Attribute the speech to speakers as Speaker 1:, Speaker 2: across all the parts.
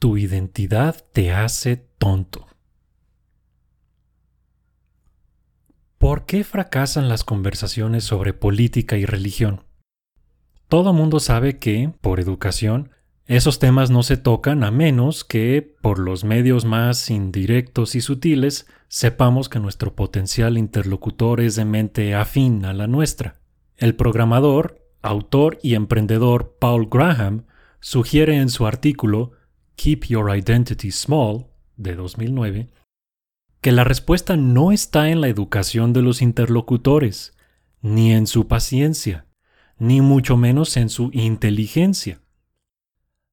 Speaker 1: tu identidad te hace tonto. ¿Por qué fracasan las conversaciones sobre política y religión? Todo mundo sabe que, por educación, esos temas no se tocan a menos que, por los medios más indirectos y sutiles, sepamos que nuestro potencial interlocutor es de mente afín a la nuestra. El programador, autor y emprendedor Paul Graham sugiere en su artículo Keep Your Identity Small de 2009 que la respuesta no está en la educación de los interlocutores, ni en su paciencia, ni mucho menos en su inteligencia.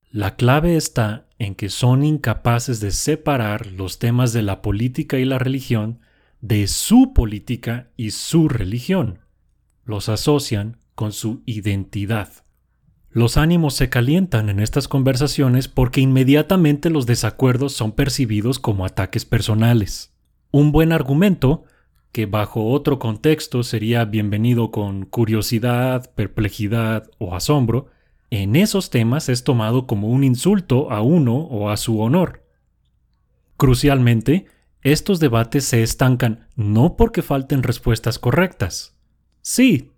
Speaker 1: La clave está en que son incapaces de separar los temas de la política y la religión de su política y su religión. Los asocian con su identidad. Los ánimos se calientan en estas conversaciones porque inmediatamente los desacuerdos son percibidos como ataques personales. Un buen argumento, que bajo otro contexto sería bienvenido con curiosidad, perplejidad o asombro, en esos temas es tomado como un insulto a uno o a su honor. Crucialmente, estos debates se estancan no porque falten respuestas correctas. Sí,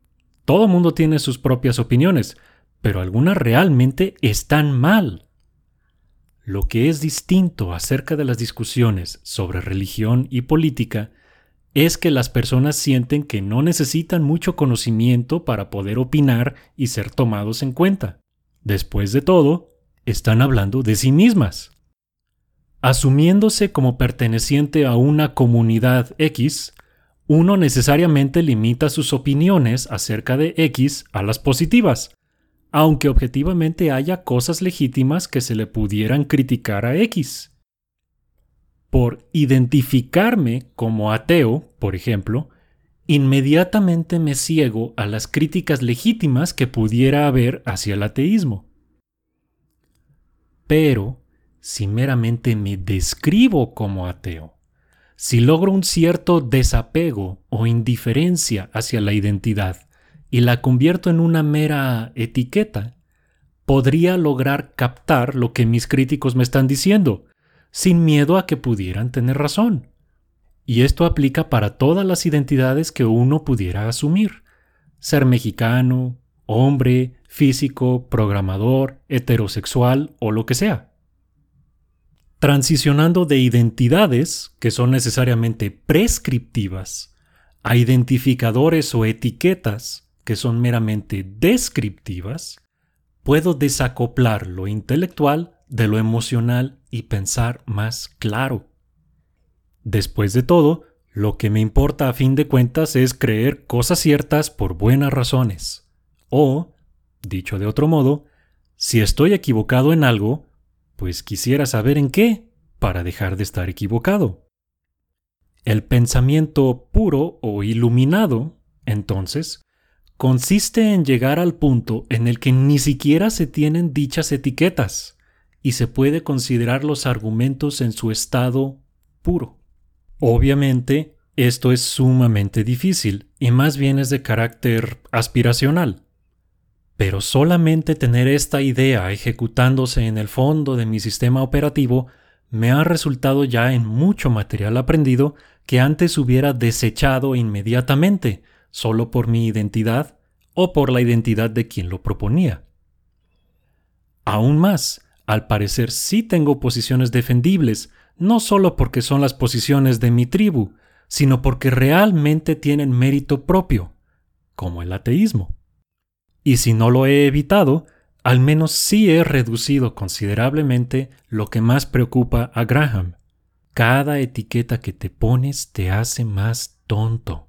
Speaker 1: todo mundo tiene sus propias opiniones, pero algunas realmente están mal. Lo que es distinto acerca de las discusiones sobre religión y política es que las personas sienten que no necesitan mucho conocimiento para poder opinar y ser tomados en cuenta. Después de todo, están hablando de sí mismas. Asumiéndose como perteneciente a una comunidad X, uno necesariamente limita sus opiniones acerca de X a las positivas, aunque objetivamente haya cosas legítimas que se le pudieran criticar a X. Por identificarme como ateo, por ejemplo, inmediatamente me ciego a las críticas legítimas que pudiera haber hacia el ateísmo. Pero, si meramente me describo como ateo, si logro un cierto desapego o indiferencia hacia la identidad y la convierto en una mera etiqueta, podría lograr captar lo que mis críticos me están diciendo, sin miedo a que pudieran tener razón. Y esto aplica para todas las identidades que uno pudiera asumir. Ser mexicano, hombre, físico, programador, heterosexual o lo que sea transicionando de identidades, que son necesariamente prescriptivas, a identificadores o etiquetas, que son meramente descriptivas, puedo desacoplar lo intelectual de lo emocional y pensar más claro. Después de todo, lo que me importa a fin de cuentas es creer cosas ciertas por buenas razones. O, dicho de otro modo, si estoy equivocado en algo, pues quisiera saber en qué, para dejar de estar equivocado. El pensamiento puro o iluminado, entonces, consiste en llegar al punto en el que ni siquiera se tienen dichas etiquetas y se puede considerar los argumentos en su estado puro. Obviamente, esto es sumamente difícil y más bien es de carácter aspiracional. Pero solamente tener esta idea ejecutándose en el fondo de mi sistema operativo me ha resultado ya en mucho material aprendido que antes hubiera desechado inmediatamente, solo por mi identidad o por la identidad de quien lo proponía. Aún más, al parecer sí tengo posiciones defendibles, no solo porque son las posiciones de mi tribu, sino porque realmente tienen mérito propio, como el ateísmo. Y si no lo he evitado, al menos sí he reducido considerablemente lo que más preocupa a Graham. Cada etiqueta que te pones te hace más tonto.